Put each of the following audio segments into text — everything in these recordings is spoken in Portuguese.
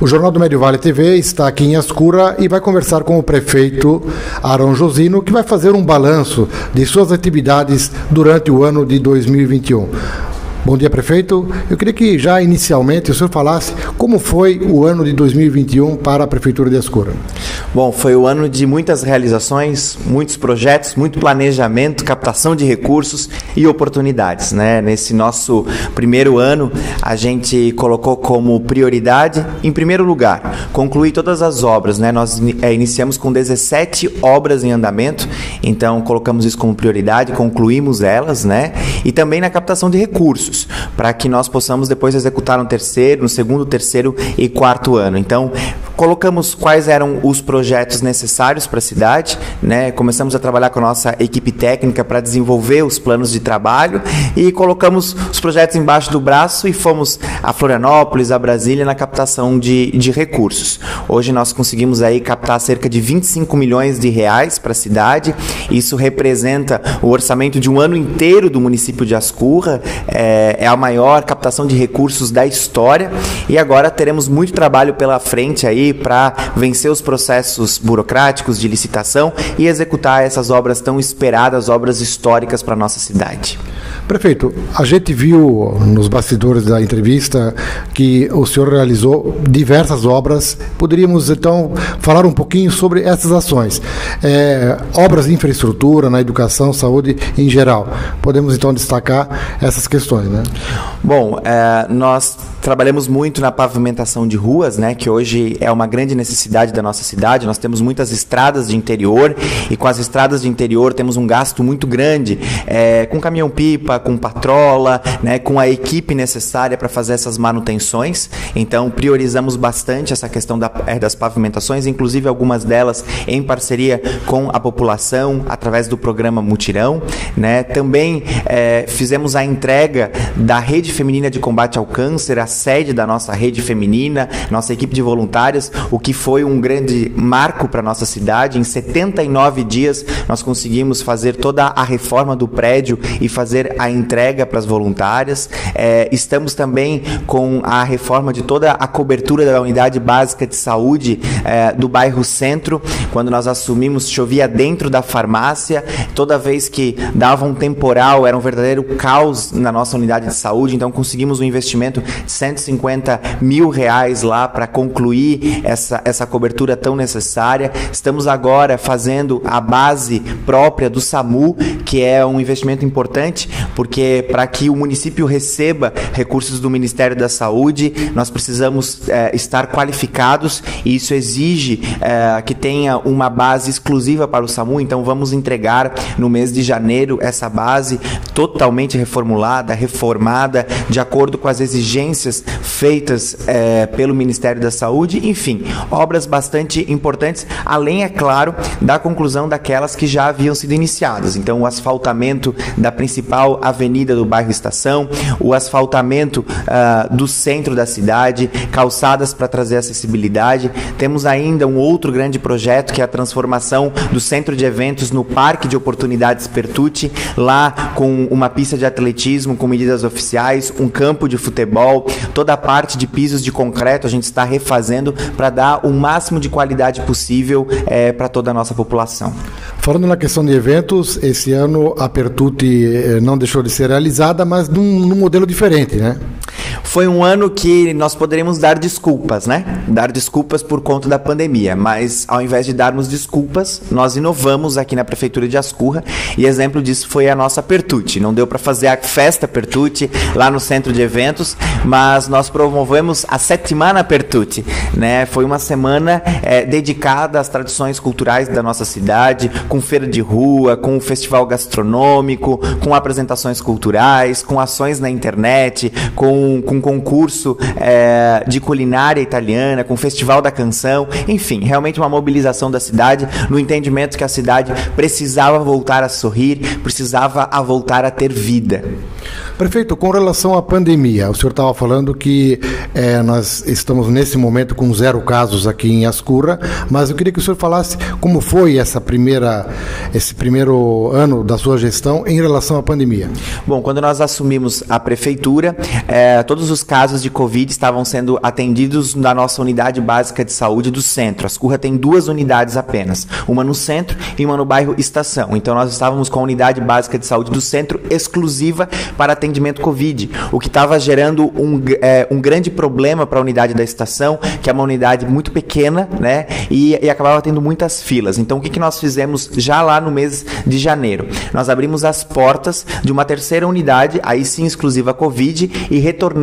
O Jornal do Médio Vale TV está aqui em Ascura e vai conversar com o prefeito Arão Josino, que vai fazer um balanço de suas atividades durante o ano de 2021. Bom dia, prefeito. Eu queria que já inicialmente o senhor falasse como foi o ano de 2021 para a Prefeitura de Ascura. Bom, foi o ano de muitas realizações, muitos projetos, muito planejamento, captação de recursos e oportunidades. Né? Nesse nosso primeiro ano, a gente colocou como prioridade, em primeiro lugar, concluir todas as obras. Né? Nós é, iniciamos com 17 obras em andamento, então colocamos isso como prioridade, concluímos elas, né? E também na captação de recursos recursos para que nós possamos depois executar no terceiro, no segundo, terceiro e quarto ano. Então, colocamos quais eram os projetos necessários para a cidade, né? Começamos a trabalhar com a nossa equipe técnica para desenvolver os planos de trabalho e colocamos os projetos embaixo do braço e fomos a Florianópolis, a Brasília na captação de, de recursos. Hoje nós conseguimos aí captar cerca de 25 milhões de reais para a cidade. Isso representa o orçamento de um ano inteiro do município de Ascurra. É, é, a maior captação de recursos da história e agora teremos muito trabalho pela frente aí para vencer os processos burocráticos de licitação e executar essas obras tão esperadas, obras históricas para nossa cidade. Prefeito, a gente viu nos bastidores da entrevista que o senhor realizou diversas obras. Poderíamos então falar um pouquinho sobre essas ações, é, obras de infraestrutura na educação, saúde em geral. Podemos então destacar essas questões, né? Bom, é, nós trabalhamos muito na pavimentação de ruas, né, que hoje é uma grande necessidade da nossa cidade. Nós temos muitas estradas de interior e com as estradas de interior temos um gasto muito grande é, com caminhão-pipa, com patrola, né, com a equipe necessária para fazer essas manutenções. Então, priorizamos bastante essa questão da, é, das pavimentações, inclusive algumas delas em parceria com a população através do programa Mutirão. Né. Também é, fizemos a entrega da Rede Feminina de Combate ao Câncer, a sede da nossa rede feminina, nossa equipe de voluntárias, o que foi um grande marco para nossa cidade. Em 79 dias nós conseguimos fazer toda a reforma do prédio e fazer a entrega para as voluntárias. É, estamos também com a reforma de toda a cobertura da unidade básica de saúde é, do bairro Centro. Quando nós assumimos, chovia dentro da farmácia. Toda vez que dava um temporal, era um verdadeiro caos na nossa unidade de saúde. Então conseguimos um investimento de 150 mil reais lá para concluir essa, essa cobertura tão necessária. Estamos agora fazendo a base própria do SAMU, que é um investimento importante, porque para que o município receba recursos do Ministério da Saúde, nós precisamos é, estar qualificados e isso exige é, que tenha uma base exclusiva para o SAMU. Então, vamos entregar no mês de janeiro essa base totalmente reformulada, reformada, de acordo com as exigências feitas é, pelo Ministério da Saúde, enfim, obras bastante importantes, além, é claro, da conclusão daquelas que já haviam sido iniciadas. Então, o asfaltamento da principal avenida do bairro Estação, o asfaltamento uh, do centro da cidade, calçadas para trazer acessibilidade. Temos ainda um outro grande projeto que é a transformação do centro de eventos no Parque de Oportunidades Pertucci, lá com uma pista de atletismo com medidas oficiais, um campo de futebol, Toda a parte de pisos de concreto a gente está refazendo para dar o máximo de qualidade possível é, para toda a nossa população. Falando na questão de eventos, esse ano a Pertuti eh, não deixou de ser realizada, mas num, num modelo diferente, né? Foi um ano que nós poderíamos dar desculpas, né? Dar desculpas por conta da pandemia, mas ao invés de darmos desculpas, nós inovamos aqui na prefeitura de Ascurra e exemplo disso foi a nossa Pertuti. Não deu para fazer a festa Pertuti lá no centro de eventos, mas nós promovemos a Settimana Pertuti, né? Foi uma semana é, dedicada às tradições culturais da nossa cidade, com feira de rua, com festival gastronômico, com apresentações culturais, com ações na internet, com, com concurso é, de culinária italiana, com festival da canção, enfim, realmente uma mobilização da cidade no entendimento que a cidade precisava voltar a sorrir, precisava a voltar a ter vida. Prefeito, com relação à pandemia, o senhor estava falando que é, nós estamos nesse momento com zero casos aqui em Ascurra, mas eu queria que o senhor falasse como foi essa primeira, esse primeiro ano da sua gestão em relação à pandemia. Bom, quando nós assumimos a prefeitura, é, todos os casos de Covid estavam sendo atendidos na nossa unidade básica de saúde do centro. A Ascurra tem duas unidades apenas, uma no centro e uma no bairro Estação. Então nós estávamos com a unidade básica de saúde do centro exclusiva para atendimento Covid, o que estava gerando um, é, um grande problema para a unidade da estação, que é uma unidade muito pequena, né? E, e acabava tendo muitas filas. Então o que, que nós fizemos já lá no mês de janeiro? Nós abrimos as portas de uma terceira unidade, aí sim exclusiva Covid, e retornamos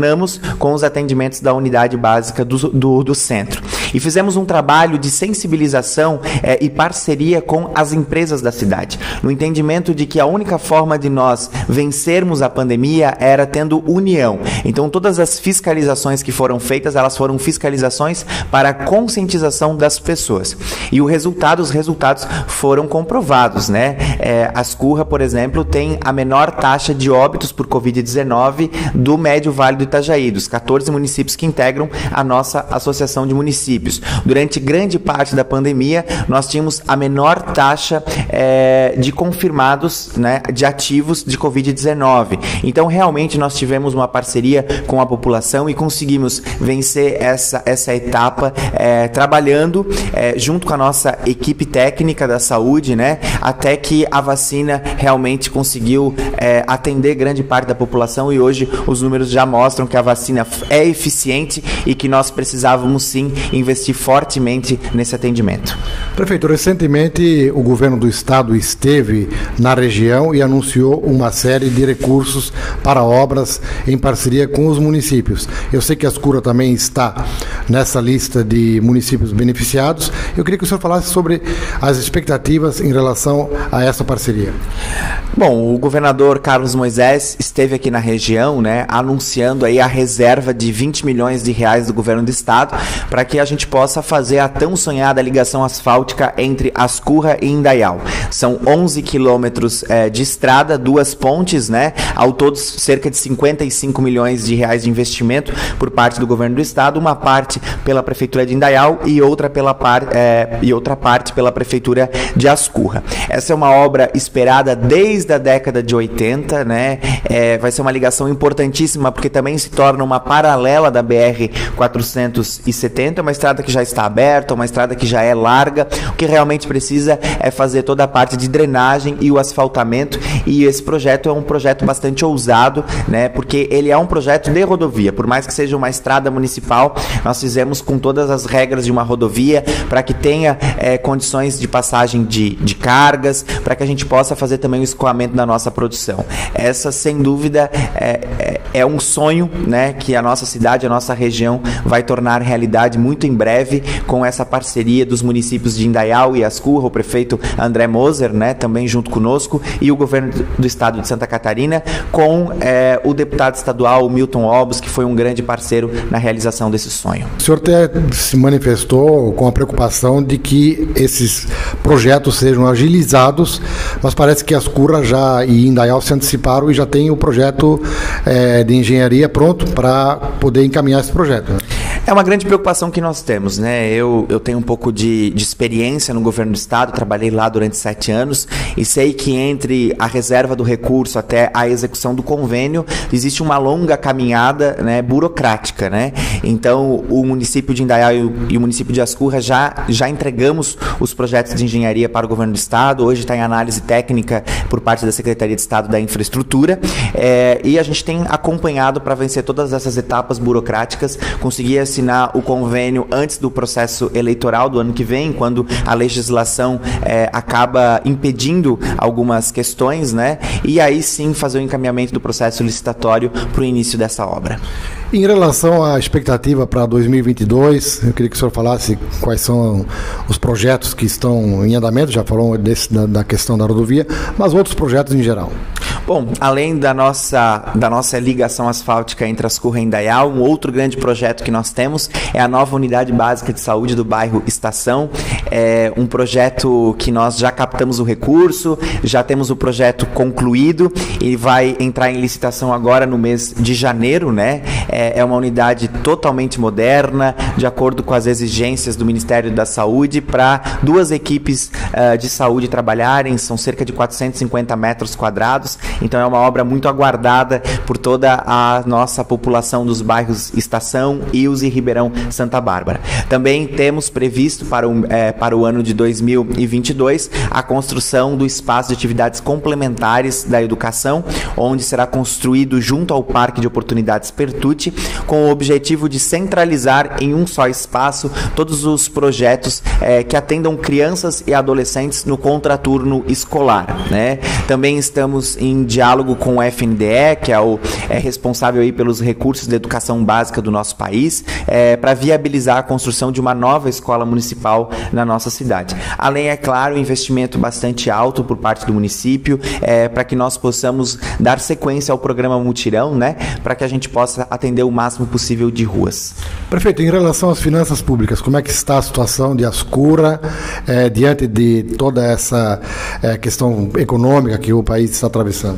com os atendimentos da unidade básica do, do, do centro. E fizemos um trabalho de sensibilização é, e parceria com as empresas da cidade, no entendimento de que a única forma de nós vencermos a pandemia era tendo união. Então todas as fiscalizações que foram feitas, elas foram fiscalizações para a conscientização das pessoas. E o resultado, os resultados foram comprovados, né? É, Ascurra, por exemplo, tem a menor taxa de óbitos por Covid-19 do Médio Vale do Itajaí, dos 14 municípios que integram a nossa associação de municípios. Durante grande parte da pandemia, nós tínhamos a menor taxa é, de confirmados, né, de ativos de Covid-19. Então, realmente, nós tivemos uma parceria com a população e conseguimos vencer essa, essa etapa é, trabalhando é, junto com a nossa equipe técnica da saúde, né, até que a vacina realmente conseguiu atender grande parte da população e hoje os números já mostram que a vacina é eficiente e que nós precisávamos sim investir fortemente nesse atendimento. Prefeito, recentemente o governo do estado esteve na região e anunciou uma série de recursos para obras em parceria com os municípios. Eu sei que a Ascura também está nessa lista de municípios beneficiados. Eu queria que o senhor falasse sobre as expectativas em relação a essa parceria. Bom, o governador Carlos Moisés esteve aqui na região, né, anunciando aí a reserva de 20 milhões de reais do governo do estado para que a gente possa fazer a tão sonhada ligação asfáltica entre Ascurra e Indaial. São 11 quilômetros é, de estrada, duas pontes, né, ao todo cerca de 55 milhões de reais de investimento por parte do governo do estado, uma parte pela prefeitura de Indaial e outra pela par, é, e outra parte pela prefeitura de Ascurra. Essa é uma obra esperada desde a década de 80, né? É, vai ser uma ligação importantíssima porque também se torna uma paralela da BR 470, uma estrada que já está aberta, uma estrada que já é larga. O que realmente precisa é fazer toda a parte de drenagem e o asfaltamento. E esse projeto é um projeto bastante ousado, né? Porque ele é um projeto de rodovia. Por mais que seja uma estrada municipal, nós fizemos com todas as regras de uma rodovia para que tenha é, condições de passagem de, de cargas, para que a gente possa fazer também o escoamento da nossa produção. Essa, sem dúvida, é, é, é um sonho né, que a nossa cidade, a nossa região vai tornar realidade muito em breve com essa parceria dos municípios de Indaial e Ascurra, o prefeito André Moser, né, também junto conosco, e o governo do estado de Santa Catarina, com é, o deputado estadual Milton Obos, que foi um grande parceiro na realização desse sonho. O senhor se manifestou com a preocupação de que esses projetos sejam agilizados, mas parece que Ascurra já e Indaial se anteciparam e já tem o projeto é, de engenharia pronto para poder encaminhar esse projeto. Né? É uma grande preocupação que nós temos, né? Eu, eu tenho um pouco de, de experiência no governo do estado, trabalhei lá durante sete anos e sei que entre a reserva do recurso até a execução do convênio existe uma longa caminhada né, burocrática, né? Então, o município de Indaial e o, e o município de Ascurra já, já entregamos os projetos de engenharia para o governo do estado, hoje está em análise técnica por parte da Secretaria de Estado da Infraestrutura é, e a gente tem acompanhado para vencer todas essas etapas burocráticas, conseguir assinar o convênio antes do processo eleitoral do ano que vem, quando a legislação é, acaba impedindo algumas questões, né? E aí sim fazer o encaminhamento do processo licitatório para o início dessa obra. Em relação à expectativa para 2022, eu queria que o senhor falasse quais são os projetos que estão em andamento, já falou desse, da, da questão da rodovia, mas outros projetos em geral. Bom, além da nossa, da nossa ligação asfáltica entre e Indaial, um outro grande projeto que nós temos é a nova unidade básica de saúde do bairro Estação. É um projeto que nós já captamos o recurso, já temos o projeto concluído e vai entrar em licitação agora no mês de janeiro, né? É, é uma unidade totalmente moderna, de acordo com as exigências do Ministério da Saúde, para duas equipes uh, de saúde trabalharem, são cerca de 450 metros quadrados Então é uma obra muito aguardada por toda a nossa população dos bairros Estação, Ius e Ribeirão Santa Bárbara. Também temos previsto para o, é, para o ano de 2022 a construção do espaço de atividades complementares da educação, onde será construído junto ao Parque de Oportunidades Pertucci, com o objetivo de centralizar em um só espaço todos os projetos é, que atendam crianças e adolescentes no contraturno escolar. Né? Também estamos em diálogo com o FNDE, que é o é responsável aí pelos recursos de educação básica do nosso país, é, para viabilizar a construção de uma nova escola municipal na nossa cidade. Além, é claro, um investimento bastante alto por parte do município, é, para que nós possamos dar sequência ao programa Mutirão, né, para que a gente possa atender o máximo possível de ruas. Prefeito, em relação às finanças públicas, como é que está a situação de Ascura é, diante de toda essa é, questão econômica que o país está atravessando?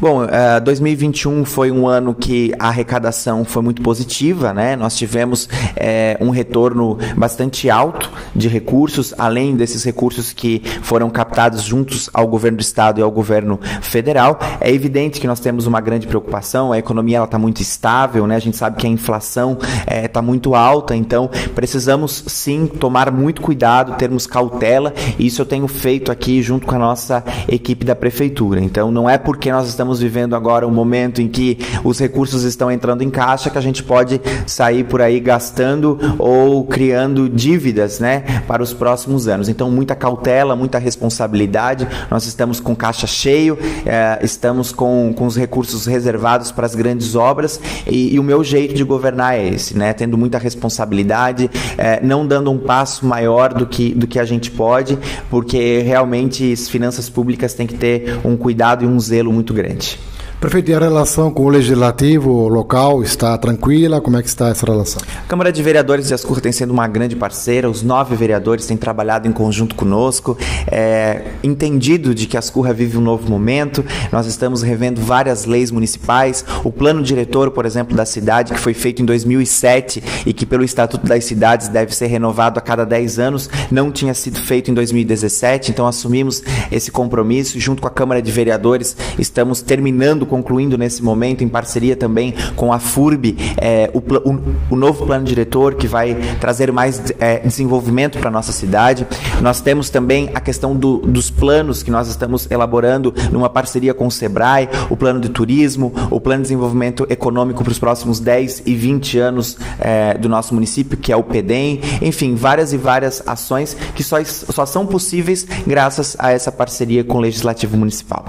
Bom, uh, é, 2021 foi um ano que a arrecadação foi muito positiva, né? Nós tivemos é, um retorno bastante alto de recursos, além desses recursos que foram captados juntos ao governo do estado e ao governo federal. É evidente que nós temos uma grande preocupação, a economia está muito estável, né? A gente sabe que a inflação está tá muito alta, então precisamos sim tomar muito cuidado, termos cautela. E isso eu tenho feito aqui junto com a nossa equipe da prefeitura. Então não é porque nós estamos vivendo agora um momento em que os recursos estão entrando em caixa que a gente pode sair por aí gastando ou criando dívidas, né, para os próximos anos. Então, muita cautela, muita responsabilidade. Nós estamos com caixa cheio, é, estamos com, com os recursos reservados para as grandes obras e, e, o meu jeito de governar é esse, né, tendo muita responsabilidade, é, não dando um passo maior do que, do que a gente pode, porque realmente as finanças públicas têm que ter um cuidado e um zelo muito grande grande. Prefeito, e a relação com o legislativo local está tranquila? Como é que está essa relação? A Câmara de Vereadores de Ascur tem sido uma grande parceira, os nove vereadores têm trabalhado em conjunto conosco, é, entendido de que Ascurra vive um novo momento, nós estamos revendo várias leis municipais, o plano diretor, por exemplo, da cidade, que foi feito em 2007 e que pelo Estatuto das Cidades deve ser renovado a cada 10 anos, não tinha sido feito em 2017, então assumimos esse compromisso, junto com a Câmara de Vereadores, estamos terminando concluindo nesse momento, em parceria também com a FURB, é, o, o, o, novo plano diretor que vai trazer mais é, desenvolvimento para a nossa cidade. Nós temos também a questão do, dos planos que nós estamos elaborando numa parceria com o SEBRAE, o plano de turismo, o plano de desenvolvimento econômico para os próximos 10 e 20 anos é, do nosso município, que é o PEDEM. Enfim, várias e várias ações que só, só são possíveis graças a essa parceria com o Legislativo Municipal.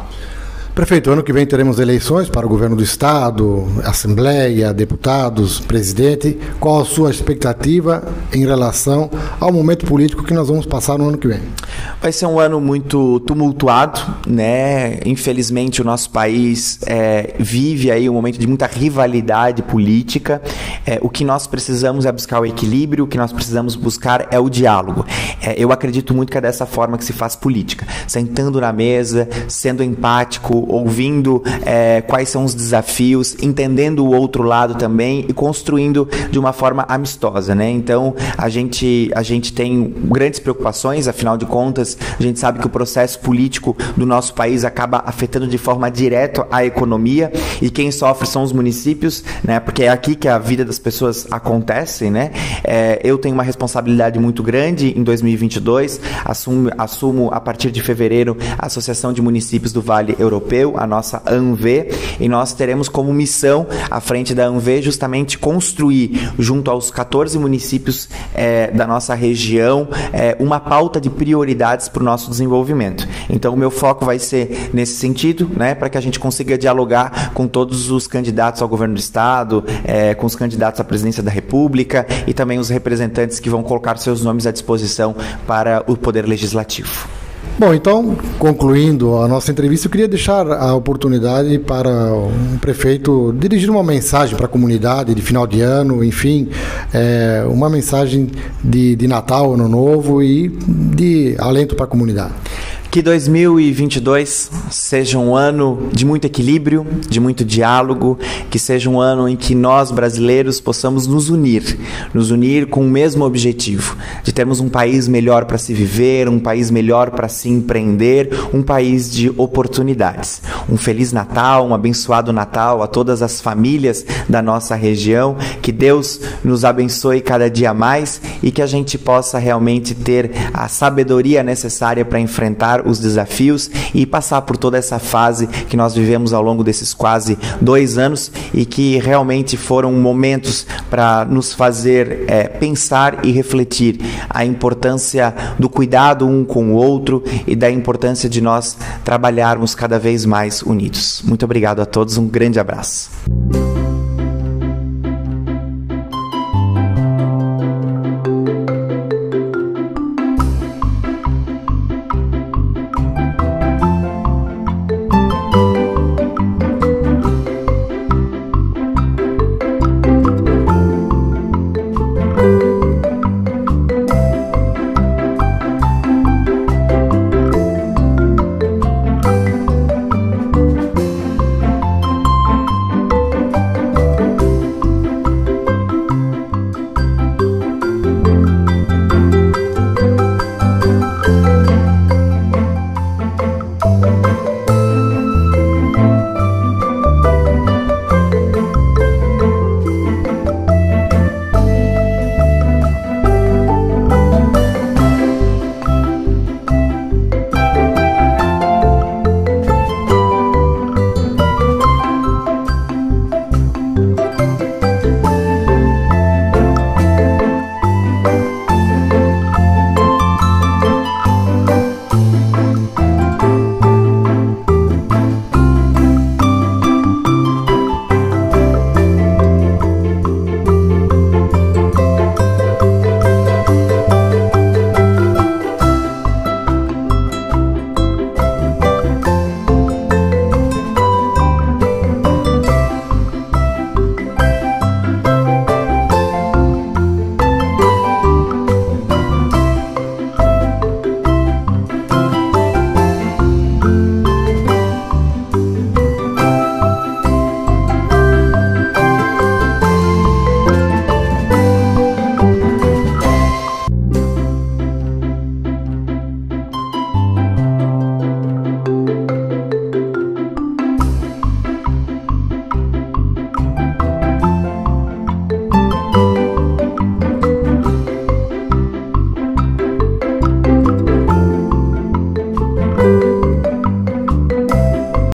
Prefeito, ano que vem teremos eleições para o governo do Estado, Assembleia, deputados, presidente. Qual a sua expectativa em relação ao momento político que nós vamos passar no ano que vem? Vai ser um ano muito tumultuado, né? Infelizmente, o nosso país é, vive aí um momento de muita rivalidade política. É, o que nós precisamos é buscar o equilíbrio, o que nós precisamos buscar é o diálogo. É, eu acredito muito que é dessa forma que se faz política, sentando na mesa, sendo empático, ouvindo é, quais são os desafios, entendendo o outro lado também e construindo de uma forma amistosa, né? Então a gente a gente tem grandes preocupações, afinal de contas a gente sabe que o processo político do nosso país acaba afetando de forma direta a economia e quem sofre são os municípios, né? Porque é aqui que a vida das pessoas acontece, né? É, eu tenho uma responsabilidade muito grande em 2022, assumo, assumo a partir de fevereiro a Associação de Municípios do Vale Europeu a nossa ANV, e nós teremos como missão, à frente da ANV, justamente construir, junto aos 14 municípios é, da nossa região, é, uma pauta de prioridades para o nosso desenvolvimento. Então, o meu foco vai ser nesse sentido, né, para que a gente consiga dialogar com todos os candidatos ao governo do Estado, é, com os candidatos à presidência da República e também os representantes que vão colocar seus nomes à disposição para o Poder Legislativo. Bom, então, concluindo a nossa entrevista, eu queria deixar a oportunidade para um prefeito dirigir uma mensagem para a comunidade de final de ano, enfim, é, uma mensagem de, de Natal, Ano Novo e de alento para a comunidade. Que 2022 seja um ano de muito equilíbrio, de muito diálogo, que seja um ano em que nós brasileiros possamos nos unir, nos unir com o mesmo objetivo, de termos um país melhor para se viver, um país melhor para se empreender, um país de oportunidades. Um feliz Natal, um abençoado Natal a todas as famílias da nossa região, que Deus nos abençoe cada dia mais e que a gente possa realmente ter a sabedoria necessária para os desafios e passar por toda essa fase que nós vivemos ao longo desses quase dois anos e que realmente foram momentos para nos fazer é, pensar e refletir a importância do cuidado um com o outro e da importância de nós trabalharmos cada vez mais unidos. Muito obrigado a todos, um grande abraço.